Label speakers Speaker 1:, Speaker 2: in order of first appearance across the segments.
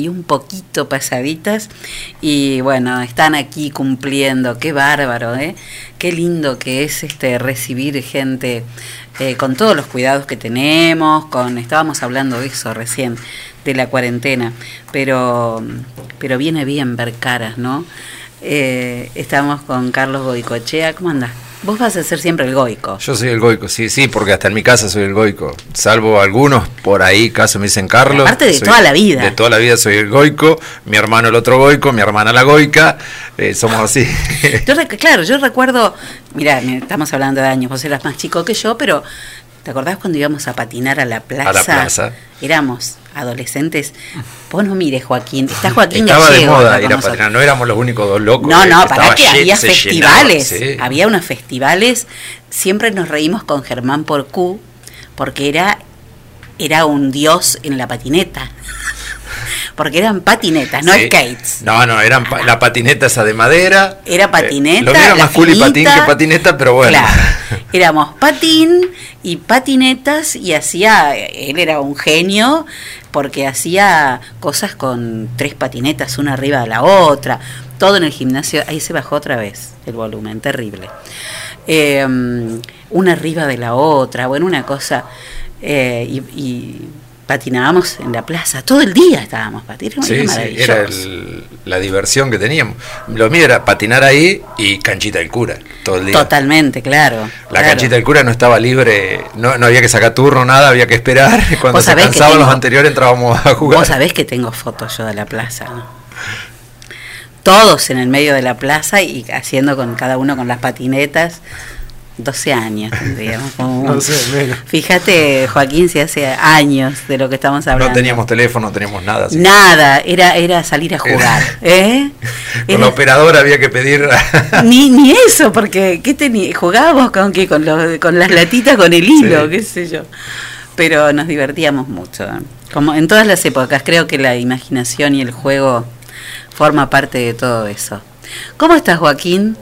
Speaker 1: y un poquito pasaditas y bueno, están aquí cumpliendo, qué bárbaro, ¿eh? qué lindo que es este recibir gente eh, con todos los cuidados que tenemos, con estábamos hablando de eso recién, de la cuarentena, pero, pero viene bien ver caras, ¿no? Eh, estamos con Carlos Goicochea, ¿cómo andas? Vos vas a ser siempre el goico.
Speaker 2: Yo soy el goico, sí, sí, porque hasta en mi casa soy el goico. Salvo algunos por ahí, caso me dicen Carlos.
Speaker 1: Aparte de toda la vida.
Speaker 2: De toda la vida soy el goico, mi hermano el otro goico, mi hermana la goica, eh, somos así.
Speaker 1: claro, yo recuerdo, mira, estamos hablando de años, vos eras más chico que yo, pero ¿te acordás cuando íbamos a patinar a la plaza?
Speaker 2: A la plaza.
Speaker 1: Éramos adolescentes. Vos no mires, Joaquín. Está Joaquín
Speaker 2: Estaba de moda ir a patinar, no éramos los únicos dos locos.
Speaker 1: No, no, para que había festivales. Había unos festivales. Siempre nos reímos con Germán Porcú, porque era, era un dios en la patineta. Porque eran patinetas, no skates.
Speaker 2: No, no, eran la patineta esa de madera.
Speaker 1: Era eh, patineta.
Speaker 2: lo mío más cool y patín que patineta, pero bueno.
Speaker 1: Claro. Éramos patín y patinetas y hacía, él era un genio porque hacía cosas con tres patinetas una arriba de la otra, todo en el gimnasio, ahí se bajó otra vez el volumen, terrible. Em, una arriba de la otra, bueno, una cosa, eh, y patinábamos en la plaza, todo el día estábamos patinando.
Speaker 2: Sí, sí, era la diversión que teníamos. Lo mío era patinar ahí y canchita del cura, todo el día.
Speaker 1: Totalmente, claro.
Speaker 2: La canchita del cura no estaba libre, no, había que sacar turno, nada, había que esperar. Cuando se cansaban los anteriores entrábamos a jugar.
Speaker 1: Vos sabés que tengo fotos yo de la plaza, Todos en el medio de la plaza y haciendo con cada uno con las patinetas 12 años no sé, menos. Fíjate, Joaquín, si hace años de lo que estamos hablando.
Speaker 2: No teníamos teléfono, no teníamos nada.
Speaker 1: Nada, era, era salir a jugar. ¿eh?
Speaker 2: Con la operadora había que pedir.
Speaker 1: ni, ni eso, porque ¿qué tenía? jugábamos con qué? Con, los, con las latitas, con el hilo, qué sé yo. Pero nos divertíamos mucho. Como en todas las épocas, creo que la imaginación y el juego forma parte de todo eso. ¿Cómo estás, Joaquín?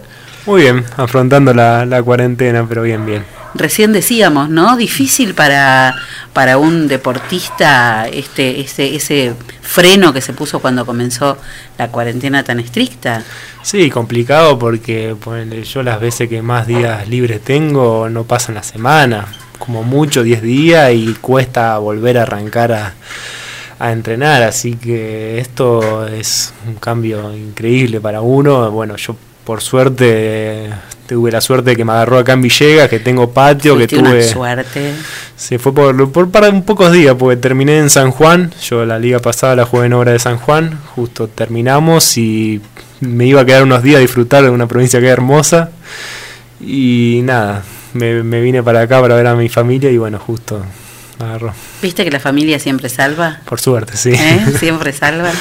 Speaker 3: Muy bien, afrontando la, cuarentena, pero bien, bien.
Speaker 1: Recién decíamos, ¿no? Difícil para, para un deportista este, ese, ese freno que se puso cuando comenzó la cuarentena tan estricta.
Speaker 3: Sí, complicado porque yo las veces que más días libres tengo no pasan la semana, como mucho 10 días y cuesta volver a arrancar a, a entrenar, así que esto es un cambio increíble para uno. Bueno, yo por suerte tuve la suerte de que me agarró acá en Villegas, que tengo patio, que tuve...
Speaker 1: suerte.
Speaker 3: Sí, fue por, por para un pocos días, porque terminé en San Juan, yo la liga pasada la jugué en obra de San Juan, justo terminamos y me iba a quedar unos días a disfrutar de una provincia que es hermosa y nada, me, vine para acá para ver a mi familia y bueno, justo agarró.
Speaker 1: ¿Viste que la familia siempre salva?
Speaker 3: Por suerte, sí.
Speaker 1: ¿Eh? Siempre salva.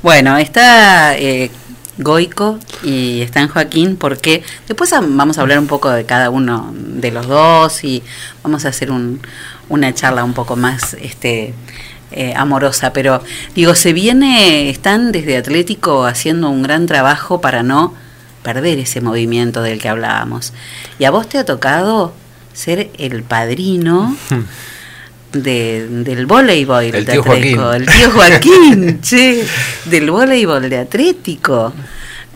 Speaker 1: Bueno, está... Eh, Goico y está en Joaquín, porque después vamos a hablar un poco de cada uno de los dos y vamos a hacer un, una charla un poco más este, eh, amorosa. Pero digo, se viene, están desde Atlético haciendo un gran trabajo para no perder ese movimiento del que hablábamos. Y a vos te ha tocado ser el padrino. de, del voleibol
Speaker 2: el tío Joaquín.
Speaker 1: el tío Joaquín, sí, del voleibol de Atlético.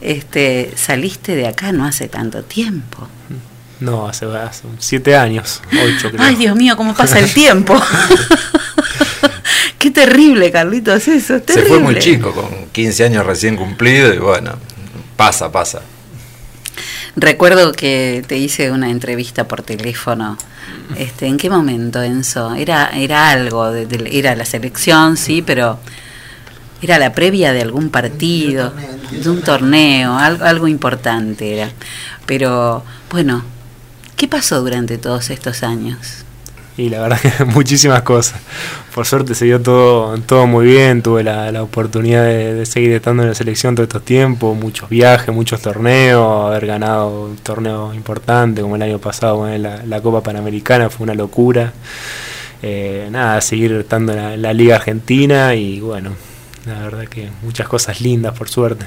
Speaker 1: Este, saliste de acá no hace tanto tiempo.
Speaker 3: No, hace, hace siete años, ocho creo.
Speaker 1: Ay, Dios mío, cómo pasa el tiempo. Qué terrible, Carlitos, eso, terrible.
Speaker 2: Se fue muy chico, con 15 años recién cumplido y bueno, pasa, pasa.
Speaker 1: Recuerdo que te hice una entrevista por teléfono. Este, ¿En qué momento, Enzo? Era, era algo, era la selección, sí, pero era la previa de algún partido, de un torneo, algo, algo importante era. Pero bueno, ¿qué pasó durante todos estos años?
Speaker 3: Y la verdad que muchísimas cosas. Por suerte se dio todo, todo muy bien, tuve la, oportunidad de, seguir estando en la selección todo estos tiempos, muchos viajes, muchos torneos, haber ganado un torneo importante como el año pasado, la, la, Copa Panamericana fue una locura. Eh, nada, seguir estando en la Liga Argentina y bueno, la verdad que muchas cosas lindas, por suerte.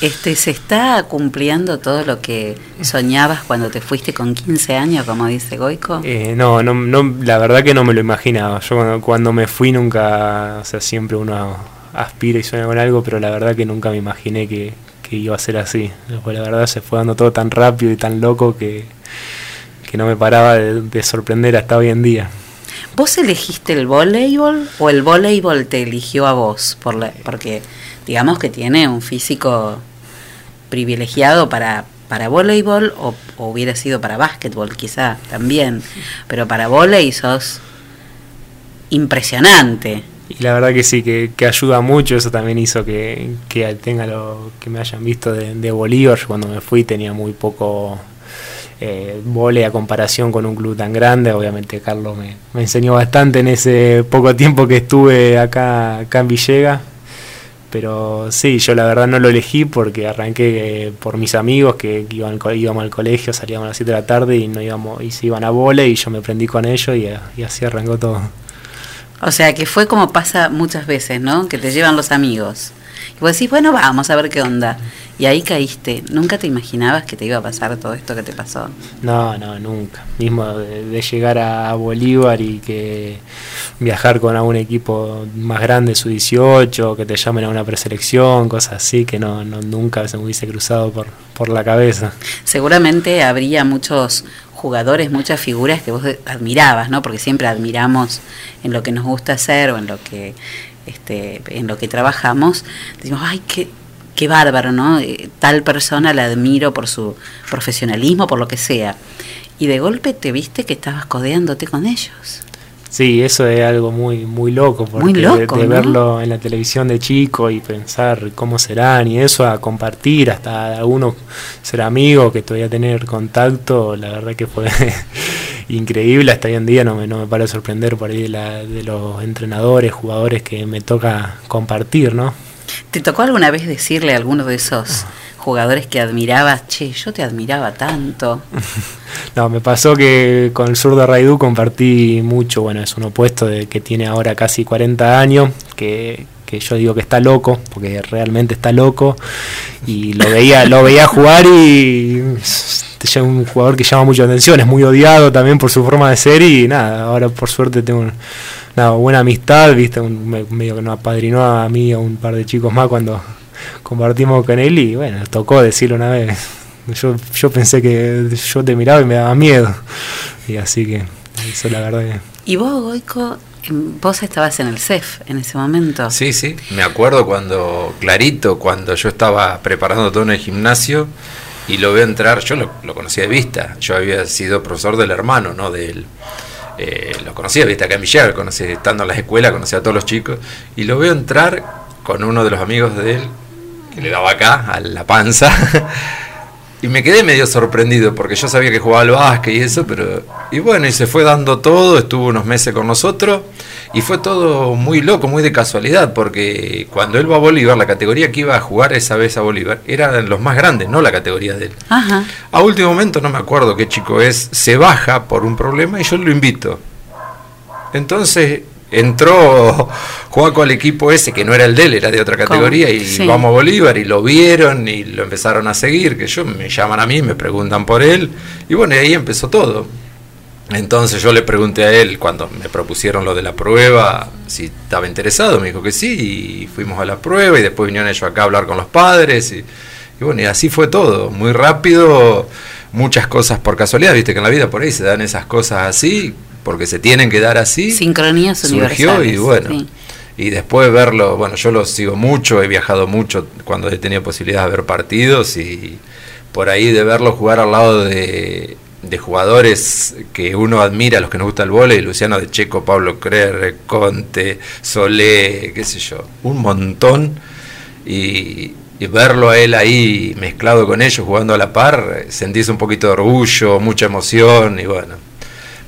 Speaker 1: Este, ¿Se está cumpliendo todo lo que soñabas cuando te fuiste con 15 años, como dice Goico?
Speaker 3: Eh, no, no, no, la verdad que no me lo imaginaba. Yo cuando, me fui nunca, o sea, siempre uno aspira y sueña con algo, pero la verdad que nunca me imaginé que, iba a ser así. Pues la verdad se fue dando todo tan rápido y tan loco que, no me paraba de, sorprender hasta hoy en día.
Speaker 1: ¿Vos elegiste el voleibol o el voleibol te eligió a vos? Por porque digamos que tiene un físico privilegiado para, para voleibol o, hubiera sido para básquetbol quizá también, pero para voleibol sos impresionante.
Speaker 3: Y la verdad que sí, que, ayuda mucho, eso también hizo que, tenga lo que me hayan visto de, Bolívar. Cuando me fui tenía muy poco eh, vole a comparación con un club tan grande. Obviamente Carlos me, enseñó bastante en ese poco tiempo que estuve acá, acá en Villega. Pero sí, yo la verdad no lo elegí porque arranqué eh, por mis amigos que, iban, íbamos al colegio, salíamos a las 7 de la tarde y no íbamos y se iban a vole y yo me prendí con ellos y, y así arrancó todo.
Speaker 1: O sea, que fue como pasa muchas veces, ¿no? Que te llevan los amigos. Y vos decís, bueno, vamos a ver qué onda. Y ahí caíste. ¿Nunca te imaginabas que te iba a pasar todo esto que te pasó?
Speaker 3: No, no, nunca. Mismo de, llegar a Bolívar y que viajar con algún equipo más grande, su 18, que te llamen a una preselección, cosas así, que no, no nunca se me hubiese cruzado por, por la cabeza.
Speaker 1: Seguramente habría muchos jugadores, muchas figuras que vos admirabas, ¿no? Porque siempre admiramos en lo que nos gusta hacer o en lo que este, en lo que trabajamos, decimos, ay, qué, qué bárbaro, ¿no? Eh, tal persona la admiro por su profesionalismo, por lo que sea. Y de golpe te viste que estabas codeándote con ellos.
Speaker 3: Sí, eso es algo muy muy loco, porque de, verlo en la televisión de chico y pensar cómo serán y eso, a compartir, hasta algunos ser amigos, que todavía tener contacto, la verdad que fue increíble, hasta hoy en día no me, no me para de sorprender por ahí de, la, de los entrenadores, jugadores que me toca compartir, ¿no?
Speaker 1: ¿Te tocó alguna vez decirle a alguno de esos jugadores que admirabas, che, yo te admiraba tanto?
Speaker 3: no, me pasó que con el sur de Raidú compartí mucho, bueno, es un opuesto de que tiene ahora casi 40 años, que, que yo digo que está loco, porque realmente está loco, y lo veía, lo veía jugar y es un jugador que llama mucha atención, es muy odiado también por su forma de ser y nada, ahora por suerte tengo una buena amistad, viste, un, medio que nos apadrinó a mí y a un par de chicos más cuando compartimos con él y bueno, tocó decirlo una vez. Yo, yo pensé que yo te miraba y me daba miedo. Y así que eso la verdad
Speaker 1: ¿Y vos, Goico, vos estabas en el CEF en ese momento?
Speaker 2: Sí, sí, me acuerdo cuando, clarito, cuando yo estaba preparando todo en el gimnasio y lo veo entrar, yo lo, conocía de vista, yo había sido profesor del hermano, ¿no? De él. Eh, lo conocía, viste, acá en Villar, conocí, estando en las escuelas, conocía a todos los chicos, y lo veo entrar con uno de los amigos de él, que le daba acá, a la panza, y me quedé medio sorprendido, porque yo sabía que jugaba al básquet y eso, pero, y bueno, y se fue dando todo, estuvo unos meses con nosotros, y fue todo muy loco, muy de casualidad, porque cuando él va a Bolívar, la categoría que iba a jugar esa vez a Bolívar eran los más grandes, no la categoría de él. A último momento, no me acuerdo qué chico es, se baja por un problema y yo lo invito. Entonces entró Juaco al equipo ese, que no era el de él, era de otra categoría, y vamos a Bolívar, y lo vieron y lo empezaron a seguir, que yo me llaman a mí, me preguntan por él, y bueno, y ahí empezó todo. Entonces yo le pregunté a él cuando me propusieron lo de la prueba si estaba interesado, me dijo que sí, y fuimos a la prueba y después vinieron ellos acá a hablar con los padres y, bueno, y así fue todo, muy rápido, muchas cosas por casualidad, viste que en la vida por ahí se dan esas cosas así, porque se tienen que dar así.
Speaker 1: Sincronías
Speaker 2: surgió y bueno. Y después verlo, bueno, yo lo sigo mucho, he viajado mucho cuando he tenido posibilidad de ver partidos y por ahí de verlo jugar al lado de de jugadores que uno admira, los que nos gusta el vóley, Luciano de Checo, Pablo Creer, Conte, Solé, qué sé yo, un montón, y, verlo a él ahí mezclado con ellos, jugando a la par, sentís un poquito de orgullo, mucha emoción, y bueno.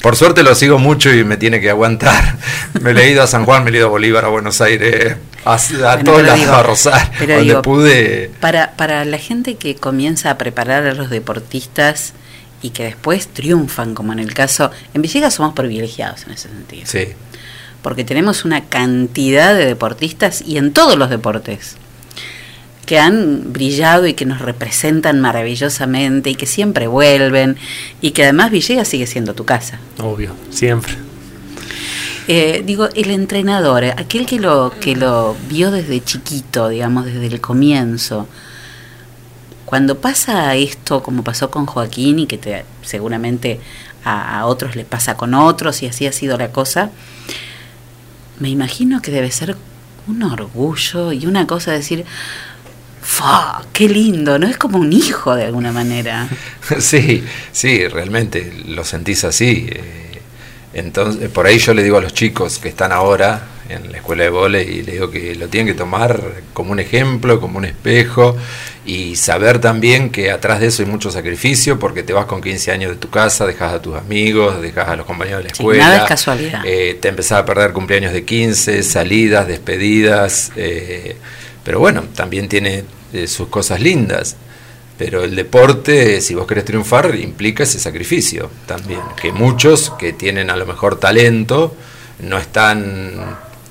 Speaker 2: Por suerte lo sigo mucho y me tiene que aguantar. Me he ido a San Juan, me he ido a Bolívar, a Buenos Aires, a, todos lados, a Rosario, donde pude.
Speaker 1: Para, para la gente que comienza a preparar a los deportistas, y que después triunfan, como en el caso, en Villegas somos privilegiados en ese sentido.
Speaker 2: Sí.
Speaker 1: Porque tenemos una cantidad de deportistas y en todos los deportes que han brillado y que nos representan maravillosamente y que siempre vuelven y que además Villegas sigue siendo tu casa.
Speaker 3: Obvio, siempre.
Speaker 1: Eh, digo, el entrenador, aquel que lo, que lo vio desde chiquito, digamos, desde el comienzo, cuando pasa esto, como pasó con Joaquín, y que te, seguramente a, otros le pasa con otros, y así ha sido la cosa, me imagino que debe ser un orgullo y una cosa de decir, ¡Fa! ¡Qué lindo! ¿No? Es como un hijo de alguna manera.
Speaker 2: Sí, sí, realmente lo sentís así. eh, Entonces, por ahí yo le digo a los chicos que están ahora en la escuela de vóley y le digo que lo tienen que tomar como un ejemplo, como un espejo y saber también que atrás de eso hay mucho sacrificio porque te vas con 15 años de tu casa, dejas a tus amigos, dejas a los compañeros de la
Speaker 1: Sí,
Speaker 2: escuela.
Speaker 1: nada es casualidad.
Speaker 2: eh, te empezás a perder cumpleaños de 15, salidas, despedidas. eh, pero bueno, también tiene eh, sus cosas lindas. Pero el deporte, si vos querés triunfar, implica ese sacrificio también. Que muchos que tienen a lo mejor talento no están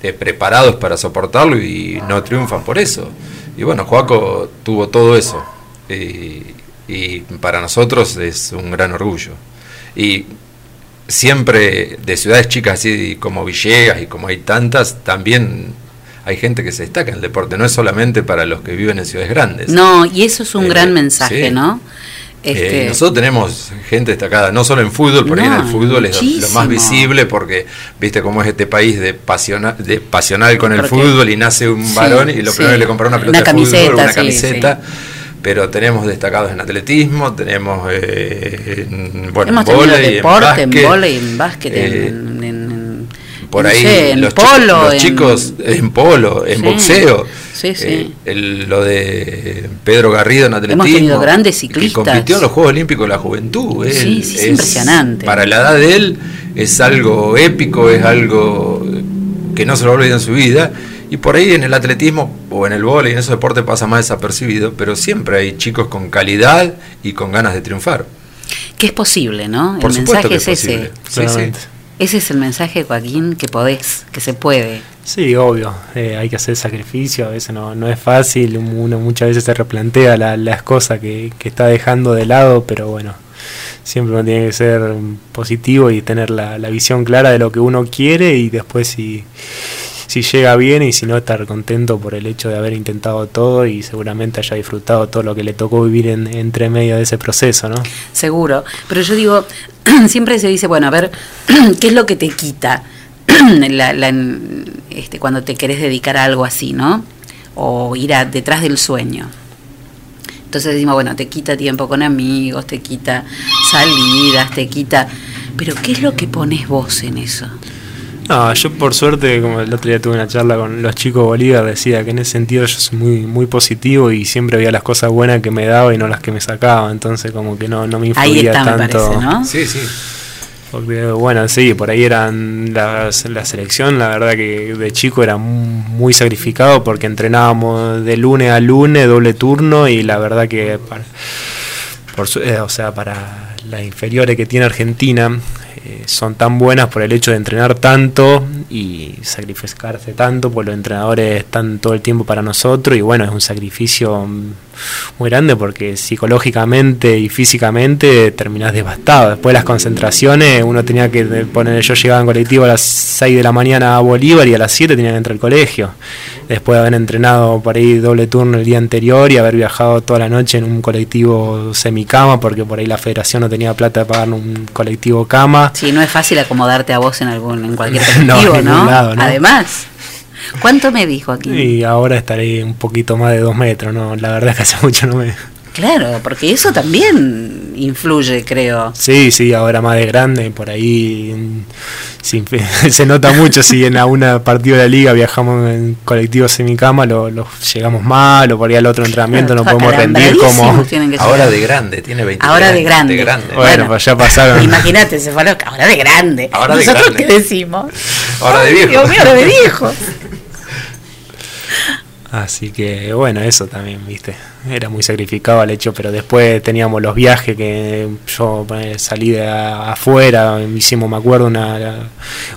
Speaker 2: eh, preparados para soportarlo y no triunfan por eso. Y bueno, Joaco tuvo todo eso. Y, y para nosotros es un gran orgullo. Y siempre de ciudades chicas así como Villegas y como hay tantas, también hay gente que se destaca en el deporte. No es solamente para los que viven en ciudades grandes.
Speaker 1: No, y eso es un
Speaker 2: Eh,
Speaker 1: gran mensaje,
Speaker 2: sí.
Speaker 1: ¿no?
Speaker 2: Eh,
Speaker 1: Este,
Speaker 2: nosotros tenemos gente destacada, no solo en fútbol, por ahí en
Speaker 1: No,
Speaker 2: el fútbol es lo- más visible porque viste cómo es este país de, pasiona- de pasional con el
Speaker 1: Porque-
Speaker 2: fútbol y nace un
Speaker 1: Sí,
Speaker 2: varón y lo
Speaker 1: sí.
Speaker 2: primero le compra una pelota
Speaker 1: Una
Speaker 2: de fútbol,
Speaker 1: camiseta,
Speaker 2: una
Speaker 1: sí,
Speaker 2: camiseta. Pero tenemos destacados en atletismo, tenemos eh, en, bueno,
Speaker 1: hemos
Speaker 2: en vóley,
Speaker 1: deporte, en
Speaker 2: básquet,
Speaker 1: en básquet,
Speaker 2: eh,
Speaker 1: en,
Speaker 2: por
Speaker 1: no
Speaker 2: ahí
Speaker 1: sé, en
Speaker 2: los,
Speaker 1: polo,
Speaker 2: los
Speaker 1: en-
Speaker 2: chicos en polo, en
Speaker 1: Sí,
Speaker 2: boxeo.
Speaker 1: Sí, sí.
Speaker 2: eh, el- lo de Pedro Garrido en atletismo.
Speaker 1: tenido grandes
Speaker 2: Que
Speaker 1: ciclistas.
Speaker 2: compitió en los Juegos Olímpicos de la Juventud.
Speaker 1: Sí,
Speaker 2: él
Speaker 1: sí, es impresionante.
Speaker 2: Para la edad de él es algo épico, es algo que no se lo olvida en su vida. Y por ahí en el atletismo o en el vóley, en esos deportes pasa más desapercibido, pero siempre hay chicos con calidad y con ganas de triunfar.
Speaker 1: que es posible, ¿no?
Speaker 2: Por
Speaker 1: el mensaje
Speaker 2: que
Speaker 1: es
Speaker 2: es
Speaker 1: ese.
Speaker 2: Sí, sí.
Speaker 3: Claramente.
Speaker 1: Ese es el mensaje, Joaquín, que podés, que se puede.
Speaker 3: Sí, obvio, eh, hay que hacer sacrificio, a veces no, no es fácil, uno muchas veces se replantea la- las cosas que, que está dejando de lado, pero bueno, siempre uno tiene que ser positivo y tener la, visión clara de lo que uno quiere y después si, si llega bien y si no estar contento por el hecho de haber intentado todo y seguramente haya disfrutado todo lo que le tocó vivir en, entre medio de ese proceso, ¿no?
Speaker 1: Seguro. Pero yo digo, siempre se dice, bueno, a ver, ¿qué es lo que te quita la- la- este, cuando te querés dedicar a algo así, ¿no? O ir a, detrás del sueño. Entonces decimos, bueno, te quita tiempo con amigos, te quita salidas, te quita... Pero ¿qué es lo que pones vos en eso?
Speaker 3: No, yo por suerte, como el otro día tuve una charla con los chicos de Bolívar, decía que en ese sentido yo soy muy, muy positivo y siempre veía las cosas buenas que me daba y no las que me sacaba, entonces como que no, no me
Speaker 1: Ahí
Speaker 3: influía
Speaker 1: está, me
Speaker 3: tanto.
Speaker 1: parece, ¿no?
Speaker 2: Sí, sí.
Speaker 3: Bueno, sí, por ahí eran las- la selección, la verdad que de chico era mu- muy sacrificado porque entrenábamos de lunes a lunes, doble turno y la verdad que por eh, o sea, para las inferiores que tiene Argentina eh, son tan buenas por el hecho de entrenar tanto y sacrificarse tanto, pues los entrenadores están todo el tiempo para nosotros y bueno, es un sacrificio muy grande porque psicológicamente y físicamente terminás devastado. Después de las concentraciones, uno tenía que poner, yo llegaba en colectivo a las 6 de la mañana a Bolívar y a las 7 tenía que entrar al colegio. Después de haber entrenado por ahí doble turno el día anterior y haber viajado toda la noche en un colectivo semicama, porque por ahí la federación no tenía plata de pagar un colectivo cama.
Speaker 1: Sí, no es fácil acomodarte a vos en algún en cualquier
Speaker 3: No,
Speaker 1: colectivo, ¿no?
Speaker 3: ningún lado, ¿no?
Speaker 1: Además, ¿cuánto me dijo aquí?
Speaker 3: Y ahora estaré un poquito más de dos metros, ¿no? La verdad es que hace mucho no me...
Speaker 1: Claro, porque eso también influye, creo.
Speaker 3: Sí, sí, ahora más de grande, por ahí sí, se nota mucho si en alguna partido de la liga viajamos en colectivo semicama, lo, lo llegamos mal, o por ahí al otro entrenamiento no podemos rendir como...
Speaker 2: Ahora de grande, tiene 20
Speaker 1: Ahora de grande.
Speaker 3: Bueno, pues ya pasaron.
Speaker 1: Imagínate, se fue a ahora de grande.
Speaker 2: Ahora de
Speaker 1: ¿Nosotros
Speaker 2: grande.
Speaker 1: qué decimos?
Speaker 2: Ahora de viejo.
Speaker 1: Dios mío, ahora de viejo.
Speaker 3: Así que bueno, eso también, viste, era muy sacrificado el hecho, pero después teníamos los viajes que yo eh, salí de afuera, hicimos, me acuerdo, una,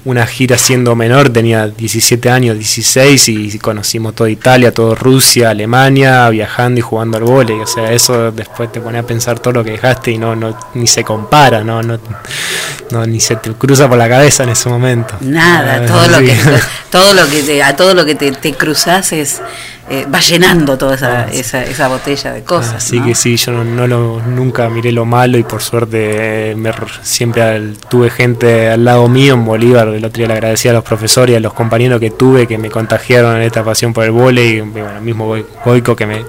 Speaker 3: una gira siendo menor, tenía 17 años, 16 y conocimos toda Italia, toda Rusia, Alemania, viajando y jugando al vóley, o sea, eso después te pone a pensar todo lo que dejaste y no, no ni se compara, no, no, no ni se te cruza por la cabeza en ese momento.
Speaker 1: Nada, ah, todo lo que todo lo que te, a todo lo que te, te cruzas es eh, va llenando toda esa, ah, esa, esa, botella de cosas.
Speaker 3: Así que sí, yo no, lo, nunca miré lo malo y por suerte me, siempre tuve gente al lado mío en Bolívar. El otro día le agradecía a los profesores y a los compañeros que tuve que me contagiaron en esta pasión por el vóley. Y bueno, mismo Goico que me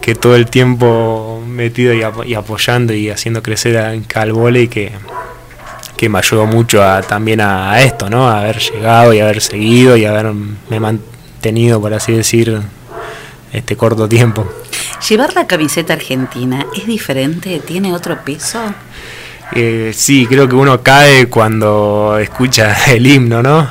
Speaker 3: que todo el tiempo metido y, apoyando y haciendo crecer al vóley que que me ayudó mucho a, también a, esto, ¿no? A haber llegado y haber seguido y haberme mantenido, por así decir, este corto tiempo.
Speaker 1: ¿Llevar la camiseta argentina es diferente? ¿Tiene otro peso?
Speaker 3: Eh, sí, creo que uno cae cuando escucha el himno, ¿no?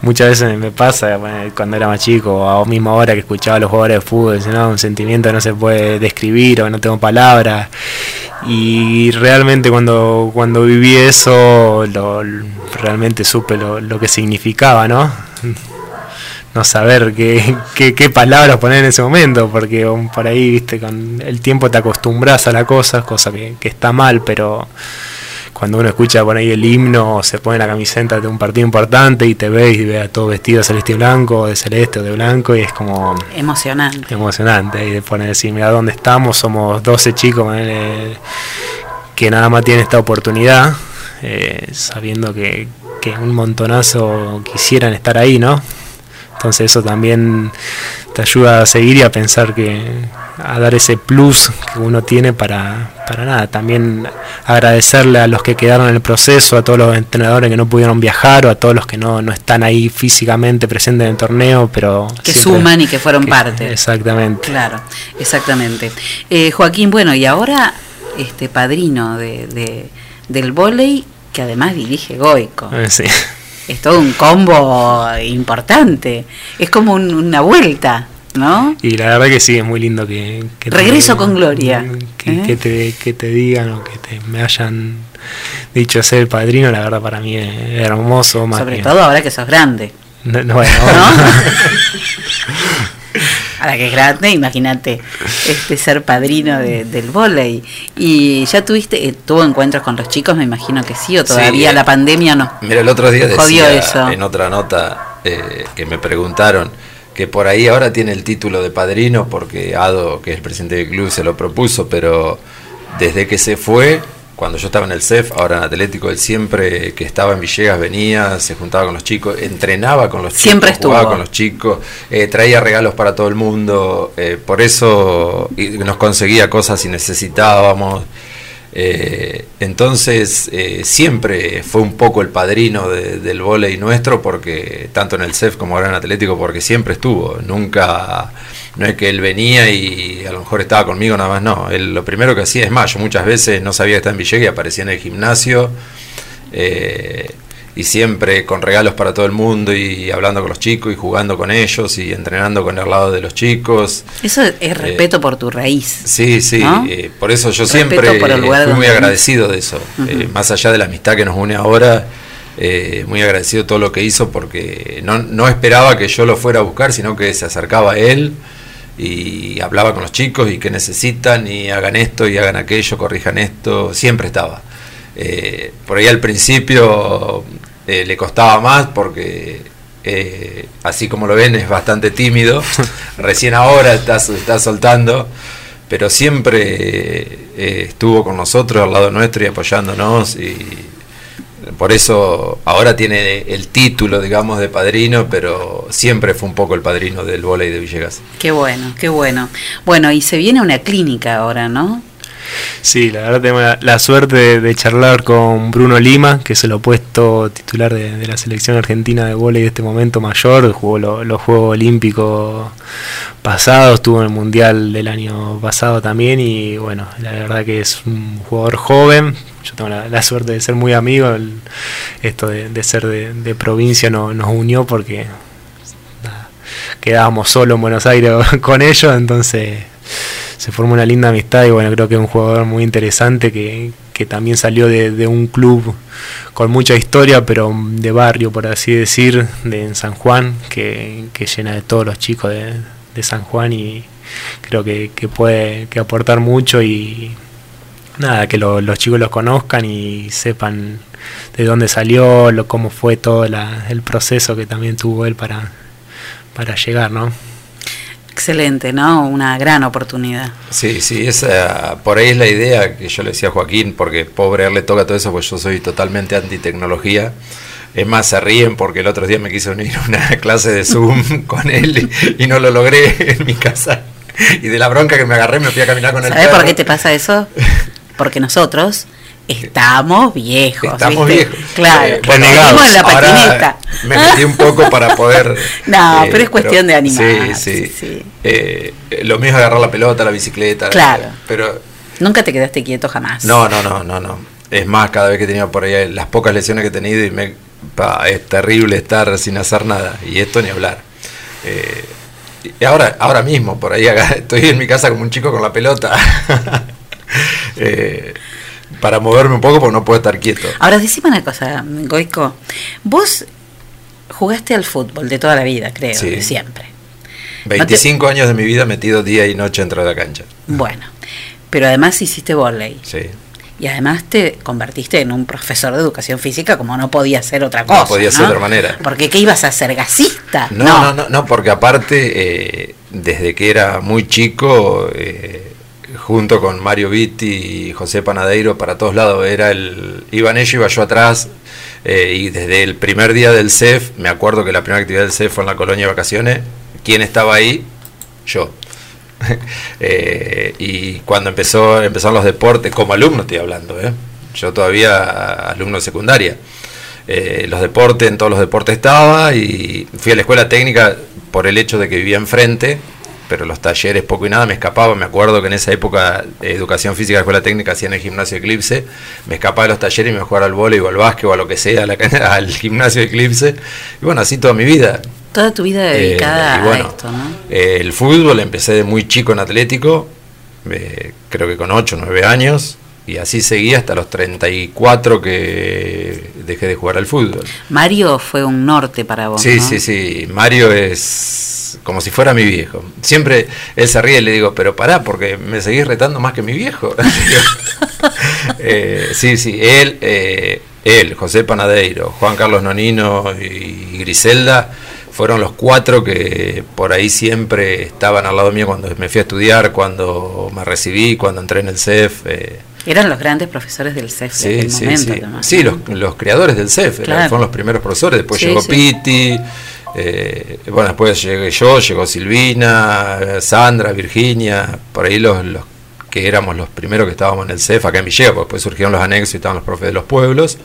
Speaker 3: Muchas veces me pasa cuando era más chico, o mismo ahora que escuchaba a los jugadores de fútbol, ¿no? un sentimiento que no se puede describir o no tengo palabras. Y realmente cuando, cuando viví eso, lo, realmente supe lo, que significaba, ¿no? No saber qué, qué, palabras poner en ese momento, porque por ahí, viste, con el tiempo te acostumbras a la cosa, cosa que, que está mal, pero cuando uno escucha por ahí el himno, se pone la camiseta de un partido importante y te ves y ve a todo vestido de celeste y blanco, de celeste o de blanco, y es como.
Speaker 1: Emocionante.
Speaker 3: Emocionante. Y pone decir, mira dónde estamos, somos 12 chicos que nada más tienen esta oportunidad, eh, sabiendo que, que un montonazo quisieran estar ahí, ¿no? Entonces eso también te ayuda a seguir y a pensar que a dar ese plus que uno tiene para, para nada. También agradecerle a los que quedaron en el proceso, a todos los entrenadores que no pudieron viajar o a todos los que no, no están ahí físicamente presentes en el torneo, pero...
Speaker 1: Que suman y que fueron parte.
Speaker 3: Exactamente.
Speaker 1: Claro, exactamente. Eh, Joaquín, bueno, y ahora este padrino de, de del volei que además dirige Goico.
Speaker 3: Eh, sí
Speaker 1: es todo un combo importante. Es como una vuelta, ¿no?
Speaker 3: Y la verdad que sí, es muy lindo que...
Speaker 1: Regreso con gloria.
Speaker 3: Que, ¿eh? te, que te digan o que te, me hayan dicho ser el padrino, la verdad para mí es hermoso.
Speaker 1: Sobre todo ahora que sos grande.
Speaker 3: No, bueno.
Speaker 1: Ahora que es grande, imagínate este ser padrino del volei. Y ya tuviste, eh, tuvo encuentros con los chicos, me imagino que sí, o todavía la pandemia no.
Speaker 2: Mira, el otro día decía eso. en otra nota eh, que me preguntaron que por ahí ahora tiene el título de padrino porque Ado, que es el presidente del club, se lo propuso, pero desde que se fue cuando yo estaba en el CEF, ahora en Atlético, él siempre que estaba en Villegas venía, se juntaba con los chicos, entrenaba con los
Speaker 1: siempre
Speaker 2: chicos, jugaba con los chicos, eh, traía regalos para todo el mundo, eh, por eso nos conseguía cosas si necesitábamos. Eh, entonces siempre fue un poco el padrino del volei nuestro, porque tanto en el CEF como ahora en Atlético, porque siempre estuvo, nunca no es que él venía y a lo mejor estaba conmigo nada más, no. Él lo primero que hacía es más, yo muchas veces no sabía que estaba en Villegas y aparecía en el gimnasio. Eh, y siempre con regalos para todo el mundo y hablando con los chicos y jugando con ellos y entrenando con el lado de los chicos.
Speaker 1: Eso es eh, respeto por tu raíz.
Speaker 2: Sí, sí, eh, por eso yo siempre fui muy agradecido de eso, más allá de la amistad que nos une ahora. muy agradecido todo lo que hizo porque no, no esperaba que yo lo fuera a buscar, sino que se acercaba a él y hablaba con los chicos y qué necesitan y hagan esto y hagan aquello, corrijan esto, siempre estaba. Eh, por ahí al principio eh, le costaba más porque eh, así como lo ven es bastante tímido, recién ahora está, está soltando, pero siempre estuvo con nosotros al lado nuestro y apoyándonos y por eso ahora tiene el título, digamos, de padrino, pero siempre fue un poco el padrino del volei de Villegas.
Speaker 1: Qué bueno, qué bueno. Bueno, y se viene una clínica ahora, ¿no?
Speaker 3: Sí, la verdad tengo la, suerte de, charlar con Bruno Lima, que es el opuesto titular de, la selección argentina de volei de este momento mayor, jugó los Juegos Olímpicos pasados, estuvo en el Mundial del año pasado también y bueno, la verdad que es un jugador joven, yo tengo la, suerte de ser muy amigo, esto de, ser de, provincia no, nos unió porque quedábamos solo en Buenos Aires con ellos, entonces se formó una linda amistad y bueno, creo que es un jugador muy interesante que, que también salió de, un club con mucha historia, pero de barrio, por así decir, de en San Juan, que, que llena de todos los chicos de, de San Juan y creo que, que puede que aportar mucho y nada, que los chicos los conozcan y sepan de dónde salió, lo, cómo fue todo el proceso que también tuvo él para, para llegar, ¿no?
Speaker 1: Excelente, ¿no? Una gran oportunidad.
Speaker 2: Sí, sí, esa, por ahí es la idea que yo le decía a Joaquín, porque pobre él le toca todo eso, pues yo soy totalmente anti-tecnología. Es más, se ríen porque el otro día me quiso unir a una clase de Zoom con él y, no lo logré en mi casa. Y de la bronca que me agarré me fui a caminar con él.
Speaker 1: ¿Sabes por qué te pasa eso? Porque nosotros Estamos viejos.
Speaker 2: Estamos viejos.
Speaker 1: Claro. Eh, en la patineta.
Speaker 2: Me metí un poco para poder.
Speaker 1: no, eh, pero es cuestión de animar.
Speaker 2: Sí, sí. Eh, lo mío es agarrar la pelota, la bicicleta.
Speaker 1: Claro.
Speaker 2: Pero.
Speaker 1: Nunca te quedaste quieto jamás.
Speaker 2: No, no, no, no, no. Es más, cada vez que tenía por ahí las pocas lesiones que he tenido y me. Es terrible estar sin hacer nada. Y esto ni hablar. y ahora, ahora mismo, por ahí estoy en mi casa como un chico con la pelota. eh, para moverme un poco porque no puedo estar quieto.
Speaker 1: Ahora, decime una cosa, Goico. Vos jugaste al fútbol de toda la vida, creo, de siempre.
Speaker 2: 25 años de mi vida metido día y noche dentro de la cancha.
Speaker 1: Bueno, pero además hiciste volei.
Speaker 2: Sí.
Speaker 1: Y además te convertiste en un profesor de educación física como no podía ser otra cosa.
Speaker 2: No podía ser de otra manera.
Speaker 1: Porque ¿qué ibas a ser? ¿Gasista?
Speaker 2: No, no, no, no, porque aparte, eh, desde que era muy chico, eh, junto con Mario Vitti y José Panadeiro para todos lados. Era el, iban ellos, iba yo atrás. Eh, y desde el primer día del CEF, me acuerdo que la primera actividad del CEF fue en la colonia de vacaciones. ¿Quién estaba ahí? Yo. Eh, y cuando empezó, empezaron los deportes, como alumno estoy hablando, ¿eh? yo todavía alumno de secundaria. los deportes, en todos los deportes estaba y fui a la escuela técnica por el hecho de que vivía enfrente pero los talleres poco y nada me escapaba. Me acuerdo que en esa época educación física escuela técnica hacía en el gimnasio Eclipse. Me escapaba de los talleres y me jugaba al vóley o al básquet o a lo que sea, al gimnasio Eclipse. Y bueno, así toda mi vida.
Speaker 1: Toda tu vida eh, dedicada a esto, ¿no?
Speaker 2: Eh, el fútbol empecé de muy chico en Atlético, eh, creo que con 8 o 9 años. Y así seguí hasta los 34 que dejé de jugar al fútbol.
Speaker 1: Mario fue un norte para vos.
Speaker 2: Sí, sí, sí. Mario es como si fuera mi viejo. Siempre él se ríe y le digo, pero pará, porque me seguís retando más que mi viejo. Eh, sí, sí, él, eh, él, José Panadeiro, Juan Carlos Nonino y Griselda fueron los cuatro que por ahí siempre estaban al lado mío cuando me fui a estudiar, cuando me recibí, cuando entré en el CEF.
Speaker 1: Eh. Eran los grandes profesores del CEF sí, en sí,
Speaker 2: momento. Sí, sí los, creadores del CEF, fueron los primeros profesores, después llegó Piti, eh, bueno, después llegué yo, llegó Silvina, Sandra, Virginia, por ahí los, los que éramos los primeros que estábamos en el CEF acá en Villegas, porque después surgieron los anexos y estaban los profes de los pueblos,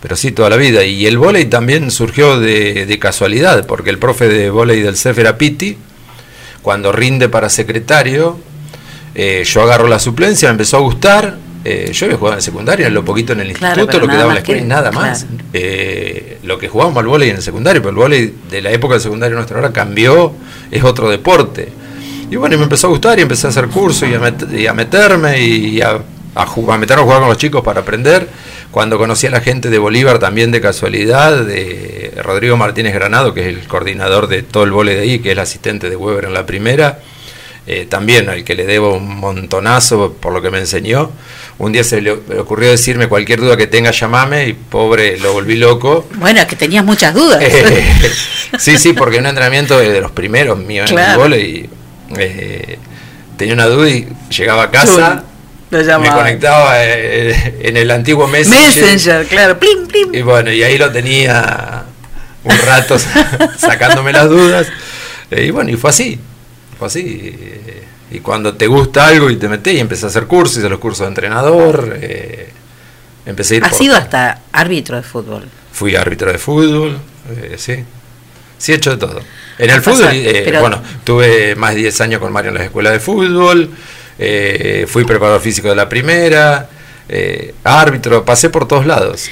Speaker 2: pero sí toda la vida. Y el volei también surgió de, casualidad, porque el profe de volei del CEF era Piti, cuando rinde para secretario, eh, yo agarro la suplencia, me empezó a gustar, eh, yo había jugado en secundaria, en lo poquito en el instituto, lo que daba la escuela y nada más. Eh, lo que jugábamos al vóley en el secundario, pero el vóley de la época del secundario nuestra ahora cambió, es otro deporte. Y bueno, y me empezó a gustar y empecé a hacer cursos y a, meterme y a, a, meterme a jugar con los chicos para aprender. Cuando conocí a la gente de Bolívar también de casualidad, de Rodrigo Martínez Granado, que es el coordinador de todo el vóley de ahí, que es el asistente de Weber en la primera, eh, también al que le debo un montonazo por lo que me enseñó un día se le ocurrió decirme cualquier duda que tenga, llamame, y pobre, lo volví loco.
Speaker 1: Bueno, que tenías muchas dudas.
Speaker 2: Eh, sí, sí, porque un entrenamiento de los primeros míos en el vole y eh, tenía una duda y llegaba a casa. Me conectaba eh, en el antiguo Messenger.
Speaker 1: Messenger, claro, plim, plim.
Speaker 2: Y bueno, y ahí lo tenía un rato sacándome las dudas. Y bueno, y fue así. Fue así. Y cuando te gusta algo y te metes y empecé a hacer cursos, hice los cursos de entrenador, eh, empecé a ir
Speaker 1: ¿Has sido hasta árbitro de fútbol?
Speaker 2: Fui árbitro de fútbol, eh, sí. Sí he hecho de todo. En el fútbol, eh, bueno, tuve más de 10 años con Mario en la escuela de fútbol, fui preparador físico de la primera, eh, árbitro, pasé por todos lados.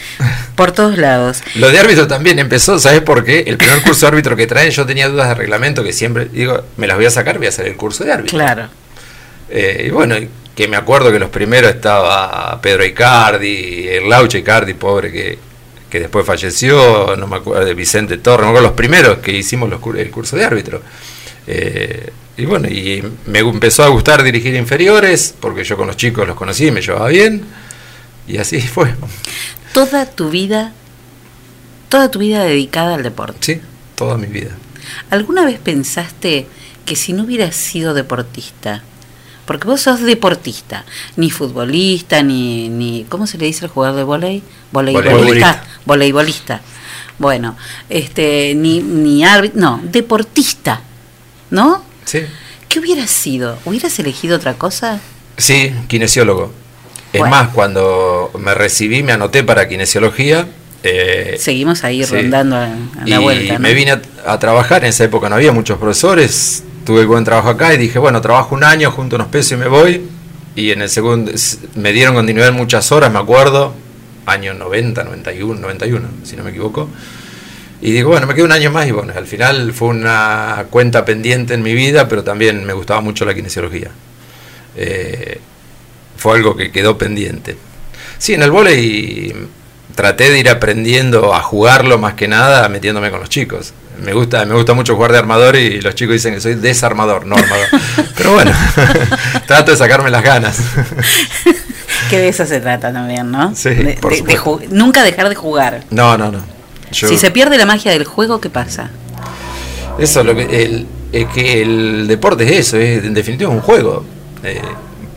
Speaker 1: Por todos lados.
Speaker 2: Lo de árbitro también empezó, ¿sabes por qué? El primer curso de árbitro que traen, yo tenía dudas de reglamento que siempre digo, me las voy a sacar, voy a hacer el curso de árbitro.
Speaker 1: Claro.
Speaker 2: Eh, y bueno, que me acuerdo que los primeros estaba Pedro Icardi, el Lauche Icardi, pobre, que, que después falleció, no me acuerdo de Vicente Torres, no me acuerdo los primeros que hicimos los, el curso de árbitro. Eh, y bueno, y me empezó a gustar dirigir inferiores, porque yo con los chicos los conocí y me llevaba bien, y así fue.
Speaker 1: Toda tu vida, toda tu vida dedicada al deporte.
Speaker 2: Sí, toda mi vida.
Speaker 1: ¿Alguna vez pensaste que si no hubieras sido deportista, porque vos sos deportista, ni futbolista, ni, ni ¿cómo se le dice al jugador de volei? Voleibolista. Voleibolista. Bueno, este, ni, ni árbitro, no, deportista, ¿no?
Speaker 2: Sí.
Speaker 1: ¿Qué hubieras sido? ¿Hubieras elegido otra cosa?
Speaker 2: Sí, kinesiólogo. Es
Speaker 1: Bueno.
Speaker 2: más, cuando me recibí, me anoté para kinesiología. eh,
Speaker 1: Seguimos ahí
Speaker 2: sí.
Speaker 1: rondando a, a la
Speaker 2: y
Speaker 1: vuelta. ¿no?
Speaker 2: me vine a, a trabajar, en esa época no había muchos profesores, tuve buen trabajo acá y dije, bueno, trabajo un año, junto unos pesos y me voy. Y en el segundo, me dieron continuidad en muchas horas, me acuerdo, año 90, 91, 91, si no me equivoco. Y digo, bueno, me quedo un año más y bueno, al final fue una cuenta pendiente en mi vida, pero también me gustaba mucho la kinesiología. Eh, fue algo que quedó pendiente. Sí, en el vóley traté de ir aprendiendo a jugarlo más que nada metiéndome con los chicos. Me gusta, me gusta mucho jugar de armador y los chicos dicen que soy desarmador, no armador. Pero bueno, trato de sacarme las ganas.
Speaker 1: Que de eso se trata también, ¿no?
Speaker 2: Sí,
Speaker 1: De-
Speaker 2: por
Speaker 1: de- de nunca dejar de jugar.
Speaker 2: No, no, no. Yo-
Speaker 1: Si se pierde la magia del juego, ¿qué pasa?
Speaker 2: Eso lo que el, es que el deporte es eso, es en definitiva un juego. Eh,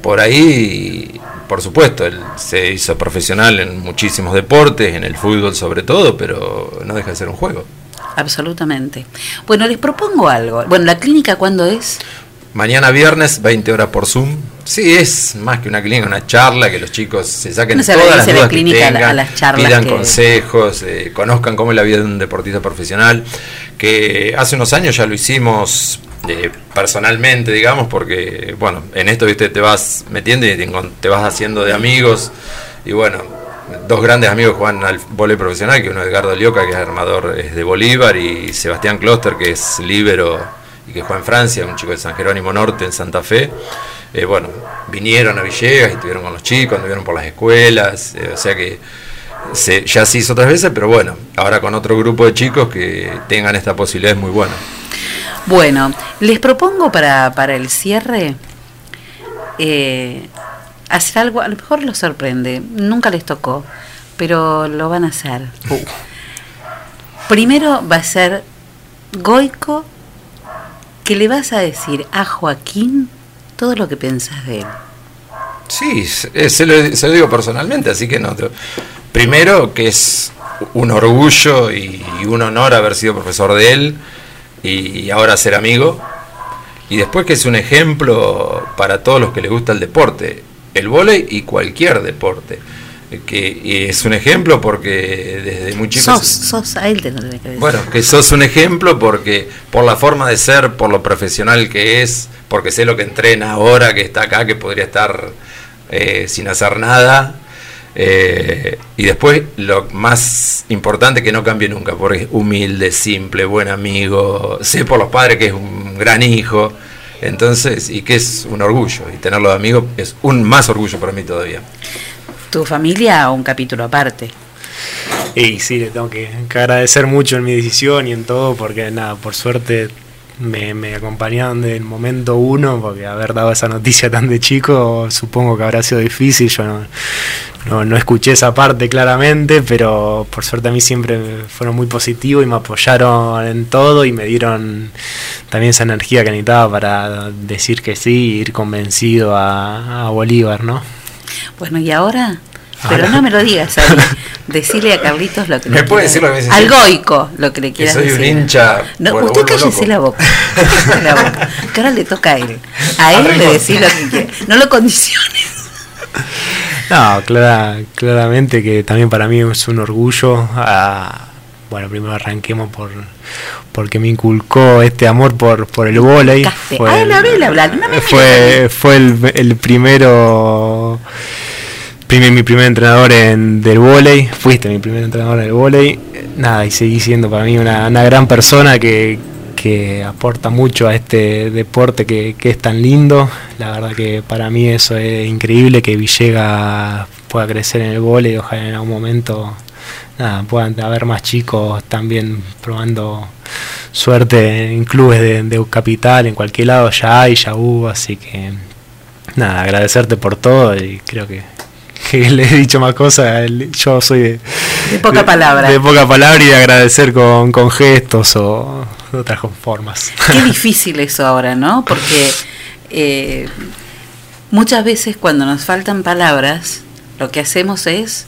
Speaker 2: por ahí, por supuesto, él se hizo profesional en muchísimos deportes, en el fútbol sobre todo, pero no deja de ser un juego.
Speaker 1: Absolutamente. Bueno, les propongo algo. Bueno, ¿la clínica cuándo es?
Speaker 2: Mañana viernes, 20 horas por Zoom. Sí, es más que una clínica, una charla que los chicos se saquen
Speaker 1: No se
Speaker 2: todas las
Speaker 1: la
Speaker 2: dudas que
Speaker 1: clínica a la-
Speaker 2: tengan,
Speaker 1: a las charlas
Speaker 2: pidan
Speaker 1: que-
Speaker 2: consejos, eh, conozcan cómo es la vida de un deportista profesional, que hace unos años ya lo hicimos eh, personalmente, digamos, porque, bueno, en esto, viste, te vas metiendo y te vas haciendo de amigos, y bueno, dos grandes amigos juegan al vóley profesional, que uno es Edgardo Lioca, que es armador es de Bolívar, y Sebastián Kloster, que es líbero y que juega en Francia, un chico de San Jerónimo Norte, en Santa Fe. Eh, bueno, vinieron a Villegas y estuvieron con los chicos, anduvieron por las escuelas, eh, o sea que se, ya se hizo otras veces, pero bueno, ahora con otro grupo de chicos que tengan esta posibilidad es muy bueno.
Speaker 1: Bueno, les propongo para, para el cierre eh, hacer algo, a lo mejor los sorprende, nunca les tocó, pero lo van a hacer. Primero va a ser Goico, que le vas a decir a Joaquín todo lo que pensás de él.
Speaker 2: Sí, se, se lo, digo personalmente, así que no. primero, que es un orgullo y, y un honor haber sido profesor de él y, ahora ser amigo. Y después que es un ejemplo para todos los que les gusta el deporte, el vóley y cualquier deporte. Que es un ejemplo porque desde muy chico...
Speaker 1: Sos, sos, a él te lo tenés que decir.
Speaker 2: Bueno, que sos un ejemplo porque por la forma de ser, por lo profesional que es, porque sé lo que entrena ahora, que está acá, que podría estar eh, sin hacer nada. Eh, y después lo más importante que no cambie nunca, porque es humilde, simple, buen amigo, sé por los padres que es un gran hijo, entonces, y que es un orgullo, y tenerlo de amigo es un más orgullo para mí todavía.
Speaker 1: Tu familia, un capítulo aparte.
Speaker 3: Y sí, le tengo que, agradecer mucho en mi decisión y en todo, porque nada, por suerte me, me acompañaron desde el momento uno, porque haber dado esa noticia tan de chico, supongo que habrá sido difícil, yo no, no, no escuché esa parte claramente, pero por suerte a mí siempre fueron muy positivos y me apoyaron en todo y me dieron también esa energía que necesitaba para decir que sí y ir convencido a, a Bolívar, ¿no?
Speaker 1: Bueno, ¿y ahora? Pero
Speaker 3: Ahora.
Speaker 1: no me lo digas ahí. Decirle a Carlitos lo que
Speaker 2: ¿Me
Speaker 1: le
Speaker 2: puede
Speaker 1: quieras-
Speaker 2: decir lo que me dice
Speaker 1: Al goico, lo que le
Speaker 2: Que
Speaker 1: quieras
Speaker 2: soy un
Speaker 1: decir.
Speaker 2: hincha.
Speaker 1: No,
Speaker 2: bueno,
Speaker 1: usted cállese la boca. Cállese la boca. Que ahora le toca a él. A él le decís lo que quiere. No lo condiciones.
Speaker 3: No, clara- claramente que también para mí es un orgullo. ah, bueno, primero arranquemos por porque me inculcó este amor por, por el.
Speaker 1: Café.
Speaker 3: Fue
Speaker 1: Ah,
Speaker 3: el-.
Speaker 1: No me
Speaker 3: fue, fue el, el primero primer, mi primer entrenador en, del volei, fuiste mi primer entrenador en el volei, nada, y seguí siendo para mí una, una gran persona que, que aporta mucho a este deporte que, que, es tan lindo. La verdad que para mí eso es increíble, que Villega pueda crecer en el volei, ojalá en algún momento nada, puedan haber más chicos también probando suerte en clubes de, de capital, en cualquier lado ya hay, ya hubo, así que nada, agradecerte por todo y creo que, que le he dicho más cosas, yo soy de,
Speaker 1: de poca palabra.
Speaker 3: De, poca palabra y de agradecer con, con gestos o de otras formas.
Speaker 1: Qué difícil eso ahora, ¿no? Porque eh, muchas veces cuando nos faltan palabras, lo que hacemos es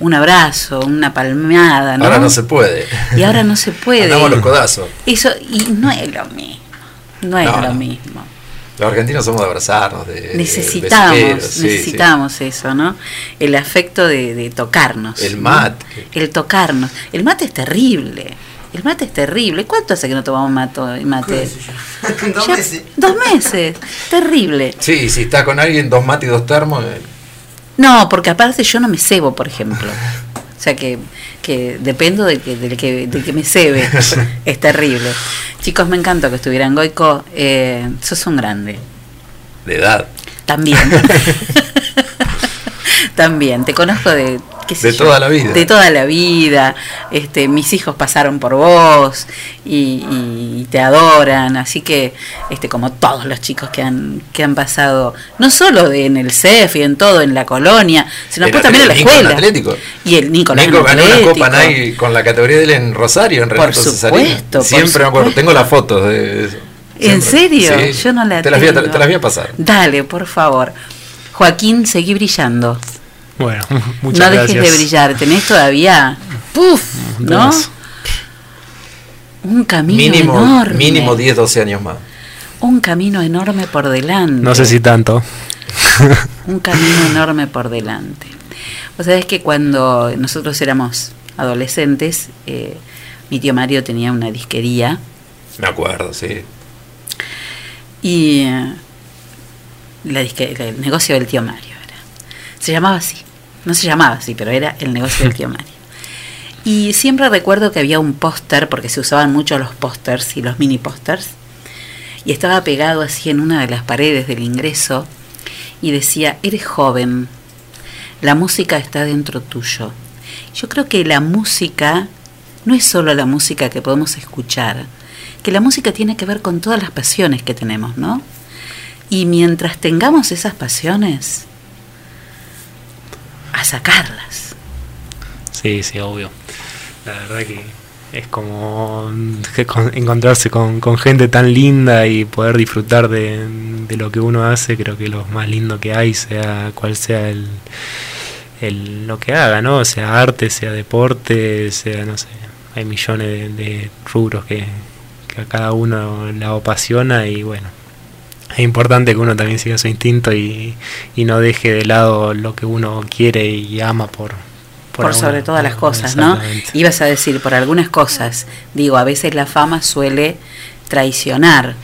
Speaker 1: un abrazo, una palmeada, ¿no?
Speaker 2: Ahora no se puede.
Speaker 1: Y ahora no se puede.
Speaker 2: Andamos los codazos.
Speaker 1: Eso, y no es lo mismo. No es
Speaker 2: No,
Speaker 1: lo
Speaker 2: no.
Speaker 1: mismo.
Speaker 2: Los argentinos somos de abrazarnos, de
Speaker 1: Necesitamos,
Speaker 2: sí,
Speaker 1: necesitamos eso, ¿no? El afecto de, de tocarnos.
Speaker 2: El
Speaker 1: ¿no?
Speaker 2: mate.
Speaker 1: El tocarnos. El mate es terrible. El mate es terrible. ¿Cuánto hace que no tomamos mato, mate?
Speaker 4: Dos meses.
Speaker 1: Dos meses. Terrible.
Speaker 2: Sí, sí, si está con alguien, dos mates y dos termos. eh,
Speaker 1: No, porque aparte yo no me cebo, por ejemplo. O sea que, que dependo del que, del que, del que me cebe. es terrible. Chicos, me encantó que estuvieran Goico. Eh, sos un grande.
Speaker 2: de edad.
Speaker 1: También. También. Te conozco de.
Speaker 2: De
Speaker 1: yo,
Speaker 2: toda la vida.
Speaker 1: De toda la vida. Este, mis hijos pasaron por vos y, y te adoran. Así que, este, como todos los chicos que han, que han pasado, no solo de, en el CEF y en todo, en la colonia, sino después también en la escuela.
Speaker 2: Atlético.
Speaker 1: Y el Nicolás
Speaker 2: Nico ganó una. Copa Nike con la categoría de él en Rosario, en
Speaker 1: Por
Speaker 2: Renato Cesarini.
Speaker 1: supuesto, por
Speaker 2: Siempre me acuerdo. Tengo las fotos de eso.
Speaker 1: ¿En serio?
Speaker 2: Sí.
Speaker 1: Yo no la
Speaker 2: te las, voy a,
Speaker 1: tengo.
Speaker 2: te las voy a pasar.
Speaker 1: Dale, por favor. Joaquín, seguí brillando.
Speaker 3: Bueno, muchas
Speaker 1: no
Speaker 3: gracias.
Speaker 1: dejes de brillar, tenés todavía ¡puf! ¿no?
Speaker 3: Demás.
Speaker 1: Un camino
Speaker 2: Mínimo,
Speaker 1: enorme.
Speaker 2: mínimo 10, 12 años más.
Speaker 1: Un camino enorme por delante.
Speaker 3: No sé si tanto.
Speaker 1: Un camino enorme por delante. Vos sabés que cuando nosotros éramos adolescentes, eh, mi tío Mario tenía una disquería
Speaker 2: Me acuerdo, sí.
Speaker 1: y eh, la disque- el negocio del tío Mario era. Se llamaba así. No se llamaba así, pero era el negocio del tío Mario. Y siempre recuerdo que había un póster, porque se usaban mucho los pósters y los mini pósters, y estaba pegado así en una de las paredes del ingreso, y decía, eres joven, la música está dentro tuyo. Yo creo que la música no es solo la música que podemos escuchar, que la música tiene que ver con todas las pasiones que tenemos, ¿no? Y mientras tengamos esas pasiones, a sacarlas.
Speaker 3: Sí, sí, obvio. La verdad que es como encontrarse con, con gente tan linda y poder disfrutar de, de lo que uno hace, creo que lo más lindo que hay, sea cual sea el, el lo que haga, ¿no? Sea arte, sea deporte, sea, no sé, hay millones de, rubros que, a cada uno le apasiona y bueno. Es importante que uno también siga su instinto y, y no deje de lado lo que uno quiere y ama por,
Speaker 1: Por,
Speaker 3: alguna-
Speaker 1: sobre todas las cosas, ¿no? Ibas a decir, por algunas cosas, digo, a veces la fama suele traicionar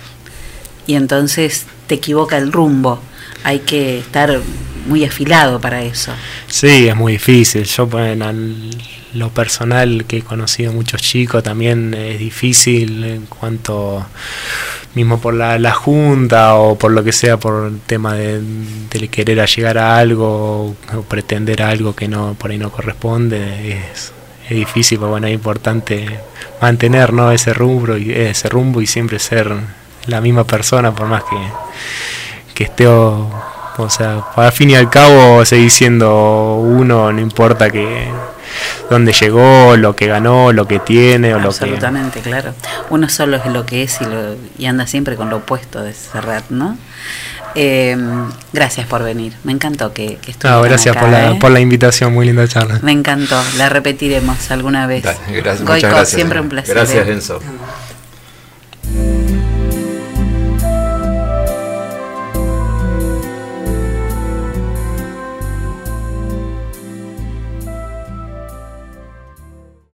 Speaker 1: y entonces te equivoca el rumbo. Hay que estar muy afilado para eso.
Speaker 3: Sí, es muy difícil. Yo, bueno, en lo personal que he conocido muchos chicos también es difícil en cuanto mismo por la, la junta o por lo que sea, por el tema de, de querer llegar a algo o pretender algo que no por ahí no corresponde. Es, es difícil, pero bueno, es importante mantener ¿no? ese rumbo y ese rumbo y siempre ser la misma persona por más que, que esté o, o sea, al fin y al cabo seguir siendo uno, no importa que dónde llegó, lo que ganó, lo que tiene o lo que
Speaker 1: Absolutamente, claro. Uno solo es lo que es y, lo, y anda siempre con lo opuesto de Serrat, ¿no? Eh, gracias por venir. Me encantó que, que
Speaker 3: No,
Speaker 1: estuvieran
Speaker 3: gracias
Speaker 1: acá,
Speaker 3: por la,
Speaker 1: ¿eh?
Speaker 3: por la invitación, muy linda charla.
Speaker 1: Me encantó. La repetiremos alguna vez.
Speaker 2: Dale, gracias,
Speaker 1: Goico,
Speaker 2: muchas gracias.
Speaker 1: siempre un placer.
Speaker 2: Gracias,
Speaker 1: ¿eh?
Speaker 2: Enzo.